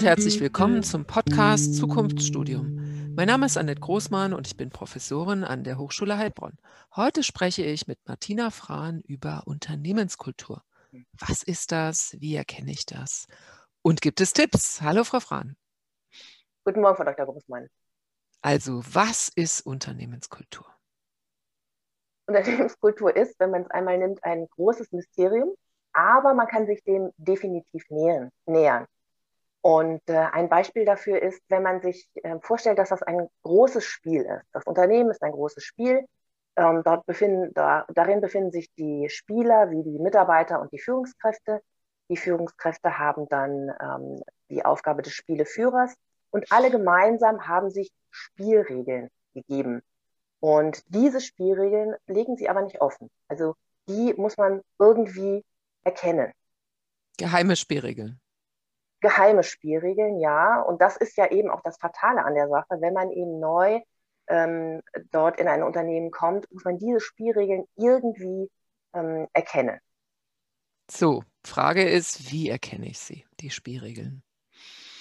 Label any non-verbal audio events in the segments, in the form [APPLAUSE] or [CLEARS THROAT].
und herzlich willkommen zum Podcast Zukunftsstudium. Mein Name ist Annette Großmann und ich bin Professorin an der Hochschule Heilbronn. Heute spreche ich mit Martina Frahn über Unternehmenskultur. Was ist das? Wie erkenne ich das? Und gibt es Tipps? Hallo, Frau Frahn. Guten Morgen, Frau Dr. Großmann. Also, was ist Unternehmenskultur? Unternehmenskultur ist, wenn man es einmal nimmt, ein großes Mysterium, aber man kann sich dem definitiv nähern. Und äh, ein Beispiel dafür ist, wenn man sich äh, vorstellt, dass das ein großes Spiel ist. Das Unternehmen ist ein großes Spiel. Ähm, dort befinden, da, darin befinden sich die Spieler wie die Mitarbeiter und die Führungskräfte. Die Führungskräfte haben dann ähm, die Aufgabe des Spieleführers und alle gemeinsam haben sich Spielregeln gegeben. Und diese Spielregeln legen sie aber nicht offen. Also die muss man irgendwie erkennen. Geheime Spielregeln. Geheime Spielregeln, ja. Und das ist ja eben auch das Fatale an der Sache. Wenn man eben neu ähm, dort in ein Unternehmen kommt, muss man diese Spielregeln irgendwie ähm, erkennen. So, Frage ist, wie erkenne ich sie, die Spielregeln?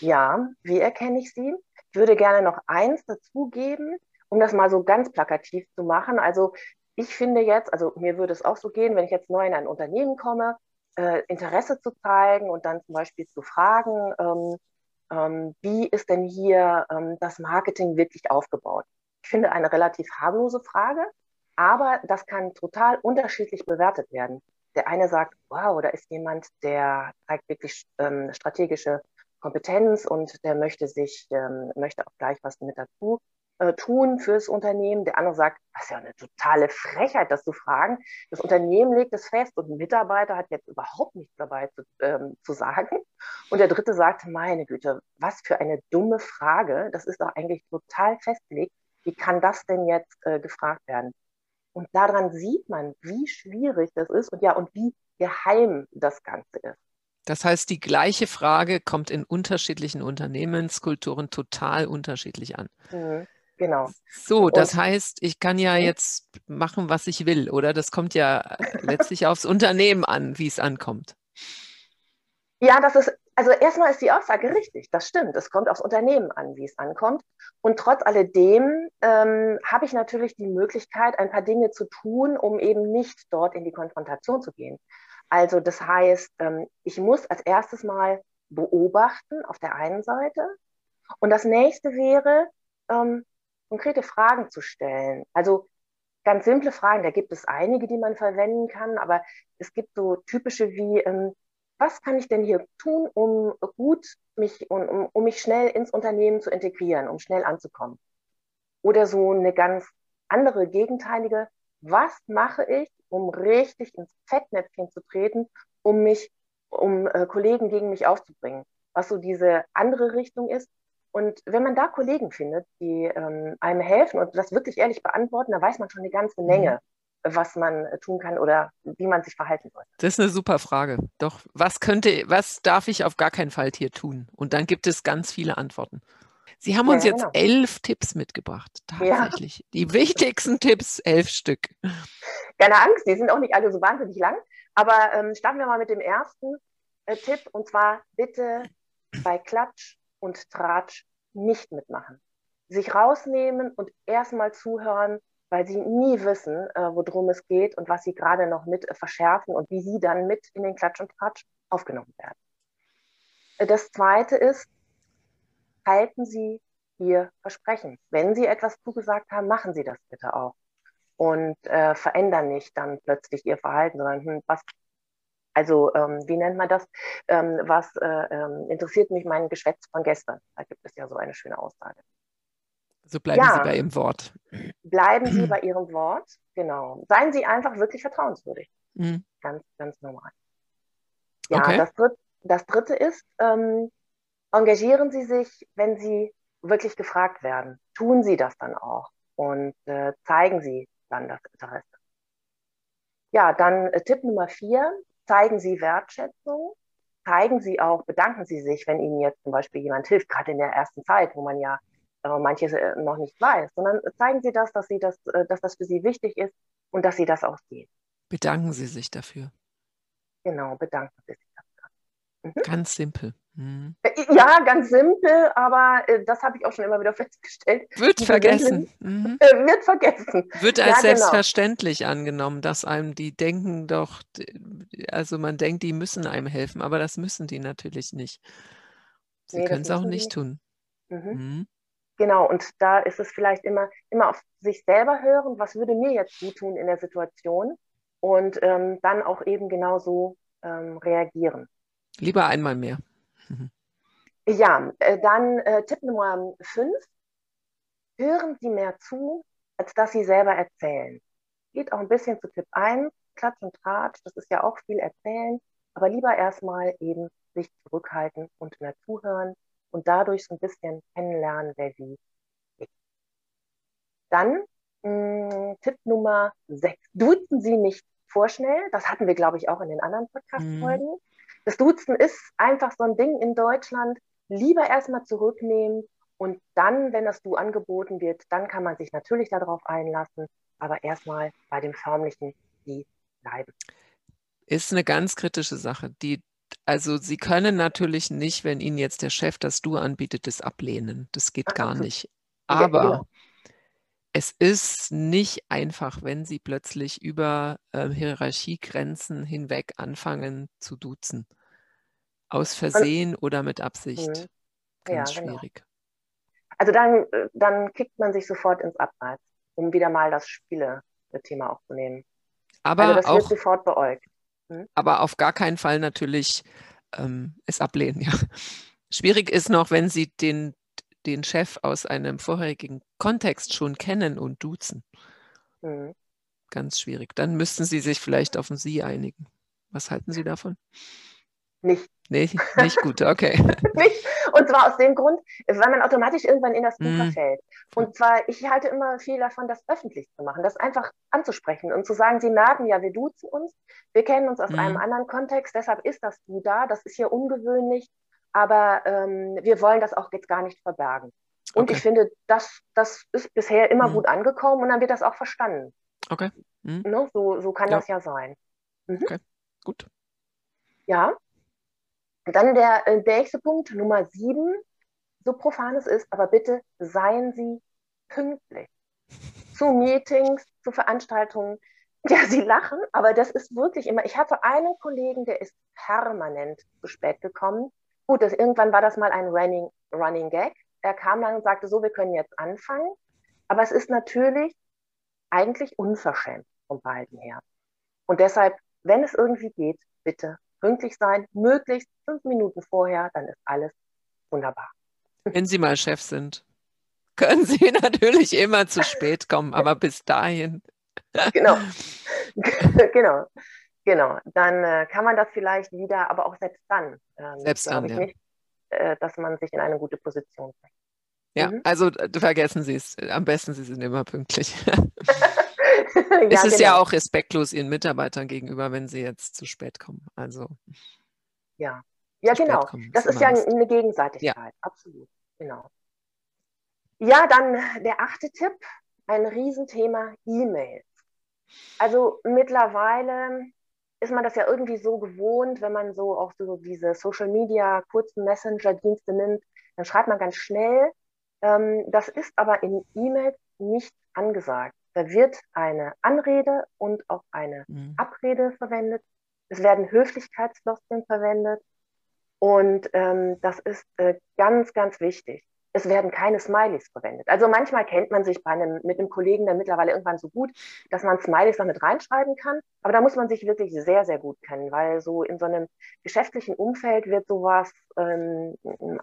Ja, wie erkenne ich sie? Ich würde gerne noch eins dazugeben, um das mal so ganz plakativ zu machen. Also ich finde jetzt, also mir würde es auch so gehen, wenn ich jetzt neu in ein Unternehmen komme, äh, Interesse zu zeigen und dann zum Beispiel zu fragen, ähm, ähm, wie ist denn hier ähm, das Marketing wirklich aufgebaut? Ich finde eine relativ harmlose Frage, aber das kann total unterschiedlich bewertet werden. Der eine sagt, wow, da ist jemand, der zeigt wirklich ähm, strategische Kompetenz und der möchte sich, ähm, möchte auch gleich was mit dazu äh, tun fürs Unternehmen. Der andere sagt, das ist ja eine totale Frechheit, das zu fragen. Das Unternehmen legt es fest und ein Mitarbeiter hat jetzt überhaupt nichts dabei zu, ähm, zu sagen. Und der dritte sagt, meine Güte, was für eine dumme Frage. Das ist doch eigentlich total festgelegt. Wie kann das denn jetzt äh, gefragt werden? Und daran sieht man, wie schwierig das ist und ja, und wie geheim das Ganze ist. Das heißt, die gleiche Frage kommt in unterschiedlichen Unternehmenskulturen total unterschiedlich an. Mhm. Genau. So, das und, heißt, ich kann ja mhm. jetzt machen, was ich will, oder? Das kommt ja letztlich aufs Unternehmen an, wie es ankommt. Ja, das ist, also erstmal ist die Aussage richtig, das stimmt. Es kommt aufs Unternehmen an, wie es ankommt. Und trotz alledem ähm, habe ich natürlich die Möglichkeit, ein paar Dinge zu tun, um eben nicht dort in die Konfrontation zu gehen. Also das heißt, ähm, ich muss als erstes mal beobachten auf der einen Seite. Und das nächste wäre, ähm, konkrete Fragen zu stellen. Also ganz simple Fragen, da gibt es einige, die man verwenden kann, aber es gibt so typische wie, ähm, was kann ich denn hier tun, um gut mich, um, um mich schnell ins Unternehmen zu integrieren, um schnell anzukommen? Oder so eine ganz andere, gegenteilige, was mache ich, um richtig ins Fettnäpfchen zu treten, um mich, um äh, Kollegen gegen mich aufzubringen? Was so diese andere Richtung ist, und wenn man da Kollegen findet, die ähm, einem helfen und das wirklich ehrlich beantworten, dann weiß man schon eine ganze Menge, mhm. was man äh, tun kann oder wie man sich verhalten sollte. Das ist eine super Frage. Doch was könnte, was darf ich auf gar keinen Fall hier tun? Und dann gibt es ganz viele Antworten. Sie haben uns ja, jetzt genau. elf Tipps mitgebracht. Tatsächlich. Ja. Die wichtigsten Tipps, elf Stück. Keine Angst, die sind auch nicht alle so wahnsinnig lang. Aber ähm, starten wir mal mit dem ersten äh, Tipp und zwar bitte bei Klatsch und Tratsch nicht mitmachen. Sich rausnehmen und erstmal zuhören, weil sie nie wissen, äh, worum es geht und was sie gerade noch mit äh, verschärfen und wie sie dann mit in den Klatsch und Tratsch aufgenommen werden. Äh, das zweite ist, halten Sie Ihr Versprechen. Wenn Sie etwas zugesagt haben, machen Sie das bitte auch. Und äh, verändern nicht dann plötzlich Ihr Verhalten, sondern hm, was also ähm, wie nennt man das? Ähm, was äh, ähm, interessiert mich mein Geschwätz von gestern? Da gibt es ja so eine schöne Aussage. So bleiben ja, Sie bei Ihrem Wort. Bleiben Sie [CLEARS THROAT] bei Ihrem Wort, genau. Seien Sie einfach wirklich vertrauenswürdig. Mhm. Ganz, ganz normal. Ja, okay. das, dritt, das dritte ist, ähm, engagieren Sie sich, wenn Sie wirklich gefragt werden. Tun Sie das dann auch und äh, zeigen Sie dann das Interesse. Ja, dann äh, Tipp Nummer vier, zeigen Sie Wertschätzung, zeigen Sie auch, bedanken Sie sich, wenn Ihnen jetzt zum Beispiel jemand hilft, gerade in der ersten Zeit, wo man ja äh, manches äh, noch nicht weiß, sondern zeigen Sie das, dass, Sie das, äh, dass das für Sie wichtig ist und dass Sie das auch sehen. Bedanken Sie sich dafür. Genau, bedanken Sie sich dafür. Mhm. Ganz simpel. Mhm. Ja, ganz simpel, aber äh, das habe ich auch schon immer wieder festgestellt. Wird vergessen. Mhm. Äh, wird vergessen. Wird als ja, genau. selbstverständlich genau. angenommen, dass einem die denken doch, also man denkt, die müssen einem helfen, aber das müssen die natürlich nicht. Sie nee, können es auch nicht tun. Mhm. Mhm. Genau, und da ist es vielleicht immer, immer auf sich selber hören, was würde mir jetzt gut tun in der Situation und ähm, dann auch eben genauso ähm, reagieren. Lieber einmal mehr. Mhm. Ja, äh, dann äh, Tipp Nummer 5. Hören Sie mehr zu, als dass Sie selber erzählen. Geht auch ein bisschen zu Tipp 1, Klatsch und Tratsch, das ist ja auch viel erzählen, aber lieber erstmal eben sich zurückhalten und mehr zuhören und dadurch so ein bisschen kennenlernen, wer sie ist. Dann mh, mm, Tipp Nummer 6. Duzen Sie nicht vorschnell. Das hatten wir, glaube ich, auch in den anderen Podcast-Folgen. Mhm. Das Duzen ist einfach so ein Ding in Deutschland. Lieber erstmal zurücknehmen und dann, wenn das Du angeboten wird, dann kann man sich natürlich darauf einlassen, aber erstmal bei dem förmlichen Sie bleiben. Ist eine ganz kritische Sache. Die also Sie können natürlich nicht, wenn Ihnen jetzt der Chef das Du anbietet, das ablehnen. Das geht gar nicht. Aber ja, genau. es ist nicht einfach, wenn Sie plötzlich über äh, Hierarchiegrenzen hinweg anfangen zu duzen. Aus Versehen Und, oder mit Absicht. Mh. Ganz ja, genau. schwierig. Also dann, äh, dann kickt man sich sofort ins Abseits, um wieder mal das Spiele-Thema aufzunehmen. Aber also das auch, wird sofort beäugt. Mhm. Aber auf gar keinen Fall natürlich ähm, es ablehnen. Ja. Schwierig ist noch, wenn Sie den, den Chef aus einem vorherigen Kontext schon kennen und duzen. Mhm. Ganz schwierig. Dann müssten Sie sich vielleicht auf ein Sie einigen. Was halten Sie davon? Nicht. Nee, nicht gut, okay. [LAUGHS] nicht. Und zwar aus dem Grund, weil man automatisch irgendwann in das Buch mm. verfällt. Und zwar, ich halte immer viel davon, das öffentlich zu machen, das einfach anzusprechen und zu sagen, Sie merken ja, wir duzen uns, wir kennen uns aus mm. einem anderen Kontext, deshalb ist das Du da, das ist hier ungewöhnlich, aber ähm, wir wollen das auch jetzt gar nicht verbergen. Und okay. ich finde, das, das ist bisher immer mm. gut angekommen und dann wird das auch verstanden. Okay. Ne? So, so kann ja. das ja sein. Mhm. Okay, gut. Ja, dann der, äh, der nächste Punkt, Nummer sieben, so profan es ist, aber bitte seien Sie pünktlich zu Meetings, zu Veranstaltungen. Ja, Sie lachen, aber das ist wirklich immer. Ich hatte einen Kollegen, der ist permanent zu spät gekommen. Gut, das, irgendwann war das mal ein Running, Running Gag. Er kam dann und sagte, so, wir können jetzt anfangen. Aber es ist natürlich eigentlich unverschämt von beiden her. Und deshalb, wenn es irgendwie geht, bitte pünktlich sein, möglichst fünf Minuten vorher, dann ist alles wunderbar. Wenn Sie mal Chef sind, können Sie [LAUGHS] natürlich immer zu spät kommen, aber bis dahin. Genau, [LAUGHS] genau, genau. Dann äh, kann man das vielleicht wieder, aber auch selbst dann, ähm, selbst dann, ich ja. nicht, äh, dass man sich in eine gute Position bringt. Ja, mhm. also äh, vergessen Sie es. Am besten, Sie sind immer pünktlich. [LAUGHS] [LAUGHS] ja, es ist genau. ja auch respektlos Ihren Mitarbeitern gegenüber, wenn sie jetzt zu spät kommen. Also ja, ja genau. Das ist ja eine Gegenseitigkeit, ja. absolut. Genau. Ja, dann der achte Tipp, ein Riesenthema E-Mails. Also mittlerweile ist man das ja irgendwie so gewohnt, wenn man so auch so diese Social Media kurzen Messenger-Dienste nimmt, dann schreibt man ganz schnell. Ähm, das ist aber in E-Mails nicht angesagt. Da wird eine Anrede und auch eine mhm. Abrede verwendet. Es werden Höflichkeitsfloskeln verwendet. Und ähm, das ist äh, ganz, ganz wichtig. Es werden keine Smileys verwendet. Also manchmal kennt man sich bei einem, mit einem Kollegen dann mittlerweile irgendwann so gut, dass man Smileys noch mit reinschreiben kann. Aber da muss man sich wirklich sehr, sehr gut kennen, weil so in so einem geschäftlichen Umfeld wird sowas ähm,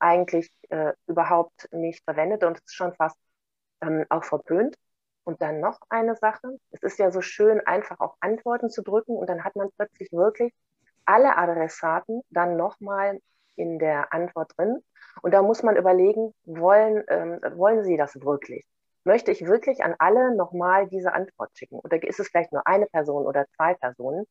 eigentlich äh, überhaupt nicht verwendet und es ist schon fast ähm, auch verpönt. Und dann noch eine Sache. Es ist ja so schön, einfach auf Antworten zu drücken und dann hat man plötzlich wirklich alle Adressaten dann nochmal in der Antwort drin. Und da muss man überlegen, wollen, ähm, wollen Sie das wirklich? Möchte ich wirklich an alle nochmal diese Antwort schicken? Oder ist es vielleicht nur eine Person oder zwei Personen?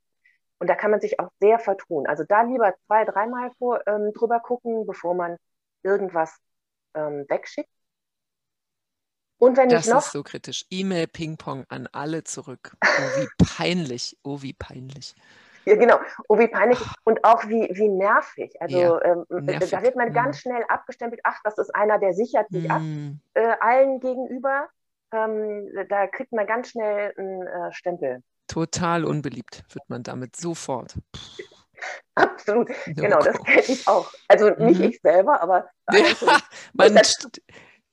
Und da kann man sich auch sehr vertun. Also da lieber zwei, dreimal ähm, drüber gucken, bevor man irgendwas ähm, wegschickt. Und wenn das ich noch. ist so kritisch. E-Mail-Ping-Pong an alle zurück. Oh, wie [LAUGHS] peinlich. Oh, wie peinlich. Ja, genau. Oh, wie peinlich und auch wie, wie nervig. Also ja, ähm, nervig. da wird man mhm. ganz schnell abgestempelt, ach, das ist einer, der sichert sich mhm. ab äh, allen gegenüber. Ähm, da kriegt man ganz schnell einen äh, Stempel. Total unbeliebt wird man damit sofort. [LAUGHS] Absolut, no genau, das kenne ich auch. Also nicht mhm. ich selber, aber ja, [LAUGHS] man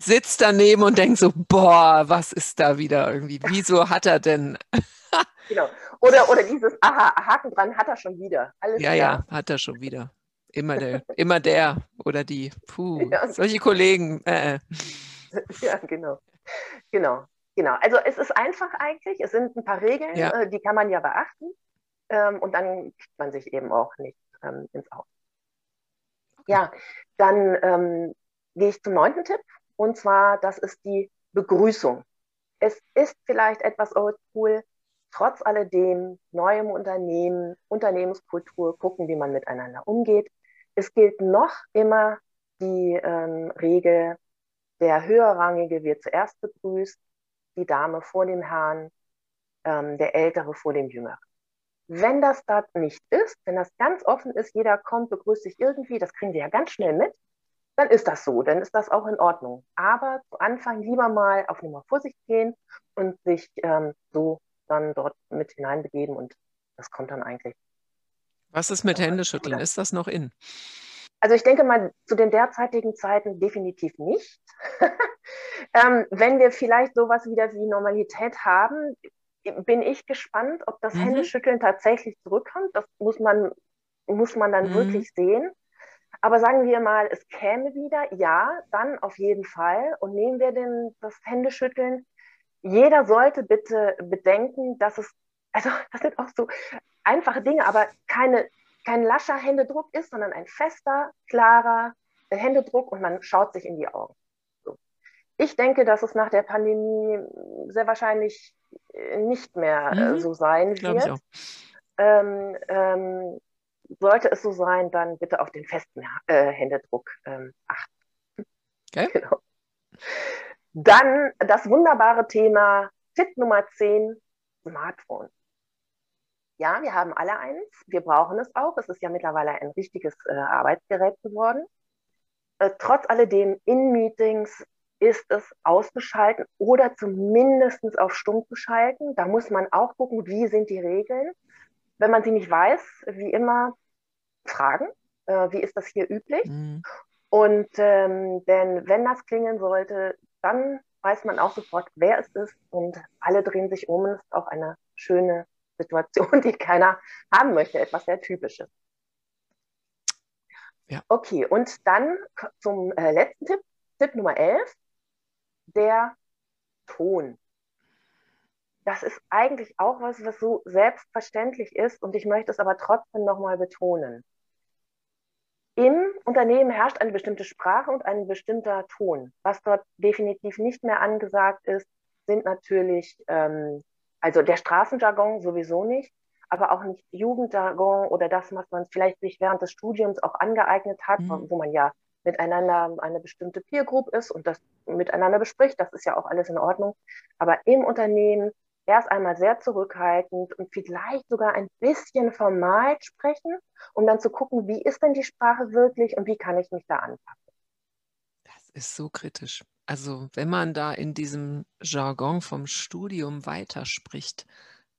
sitzt daneben und denkt so, boah, was ist da wieder irgendwie? Wieso hat er denn? [LAUGHS] genau. Oder, oder dieses Aha, Haken dran hat er schon wieder. Alles ja, klar. ja, hat er schon wieder. Immer der, immer der oder die. Puh, [LAUGHS] ja. solche Kollegen. Äh. äh. [LAUGHS] Ja, genau. Genau. Genau. Also es ist einfach eigentlich. Es sind ein paar Regeln, ja. äh, die kann man ja beachten. Ähm, und dann kriegt man sich eben auch nicht ähm, ins Auge. Ja, dann ähm, gehe ich zum neunten Tipp. Und zwar, das ist die Begrüßung. Es ist vielleicht etwas oldschool, trotz alledem neu im Unternehmen, Unternehmenskultur, gucken, wie man miteinander umgeht. Es gilt noch immer die ähm, Regel, der Höherrangige wird zuerst begrüßt, die Dame vor dem Herrn, ähm, der Ältere vor dem Jüngeren. Wenn das da nicht ist, wenn das ganz offen ist, jeder kommt, begrüßt sich irgendwie, das kriegen wir ja ganz schnell mit, dann ist das so, dann ist das auch in Ordnung. Aber zu Anfang lieber mal auf Nummer Vorsicht gehen und sich ähm, so dann dort mit hineinbegeben und das kommt dann eigentlich. Was ist mit Händeschütteln? Ist das noch in? Also ich denke mal, zu den derzeitigen Zeiten definitiv nicht. [LAUGHS] ähm, wenn wir vielleicht sowas wieder wie Normalität haben, bin ich gespannt, ob das mhm. Händeschütteln tatsächlich zurückkommt. Das muss man, muss man dann mhm. wirklich sehen. Aber sagen wir mal, es käme wieder, ja, dann auf jeden Fall. Und nehmen wir denn das Händeschütteln jeder sollte bitte bedenken, dass es, also [LAUGHS] das sind auch so einfache Dinge, aber keine, kein lascher Händedruck ist, sondern ein fester, klarer Händedruck und man schaut sich in die Augen. So. Ich denke, dass es nach der Pandemie sehr wahrscheinlich äh, nicht mehr äh, mhm. so sein wird. Ähm, ähm, sollte es so sein, dann bitte auf den festen äh, Händedruck ähm, achten. Okay. [LAUGHS] Genau. Dann das wunderbare Thema Tipp Nummer 10, Smartphone. Ja, wir haben alle eins. Wir brauchen es auch. Es ist ja mittlerweile ein richtiges äh, Arbeitsgerät geworden. Äh, trotz alledem in Meetings ist es ausgeschalten oder zumindest auf stumm zu schalten. Da muss man auch gucken, wie sind die Regeln. Wenn man sie nicht weiß, wie immer fragen, äh, wie ist das hier üblich. Mhm. Und ähm, denn wenn das klingen sollte, dann weiß man auch sofort, wer es ist und alle drehen sich um. Es ist auch eine schöne Situation, [LAUGHS] die keiner haben möchte, etwas sehr Typisches. Ja. Okay, und dann zum äh, letzten Tipp, Tipp Nummer 11, der Ton. Das ist eigentlich auch was, was so selbstverständlich ist und ich möchte es aber trotzdem nochmal betonen. Im Unternehmen herrscht eine bestimmte Sprache und ein bestimmter Ton. Was dort definitiv nicht mehr angesagt ist, sind natürlich, ähm, also der Straßenjargon sowieso nicht, aber auch nicht Jugendjargon oder das, was man vielleicht sich während des Studiums auch angeeignet hat, mhm. wo man ja miteinander eine bestimmte Peer Group ist und das miteinander bespricht. Das ist ja auch alles in Ordnung. Aber im Unternehmen erst einmal sehr zurückhaltend und vielleicht sogar ein bisschen formal sprechen, um dann zu gucken, wie ist denn die Sprache wirklich und wie kann ich mich da anpassen. Das ist so kritisch. Also wenn man da in diesem Jargon vom Studium weiterspricht,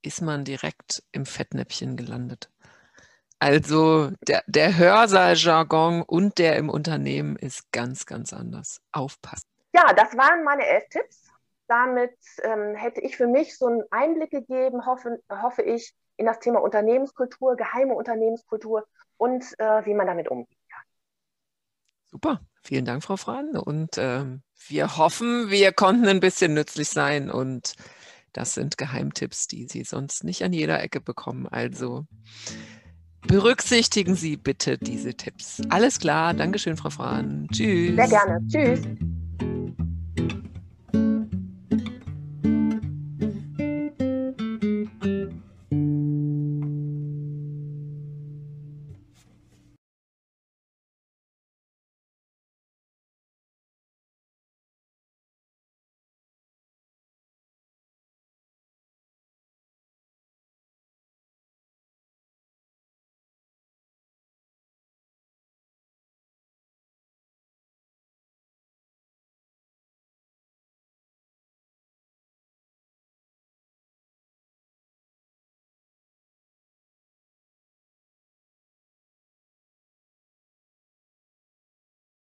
ist man direkt im Fettnäpfchen gelandet. Also der, der Hörsaal-Jargon und der im Unternehmen ist ganz, ganz anders. Aufpassen. Ja, das waren meine elf Tipps damit ähm, hätte ich für mich so einen Einblick gegeben, hoffe, hoffe ich, in das Thema Unternehmenskultur, geheime Unternehmenskultur und äh, wie man damit umgehen kann. Super, vielen Dank, Frau Fran. Und ähm, wir hoffen, wir konnten ein bisschen nützlich sein und das sind Geheimtipps, die Sie sonst nicht an jeder Ecke bekommen. Also berücksichtigen Sie bitte diese Tipps. Alles klar, Dankeschön, Frau Fran. Tschüss. Sehr gerne. Tschüss.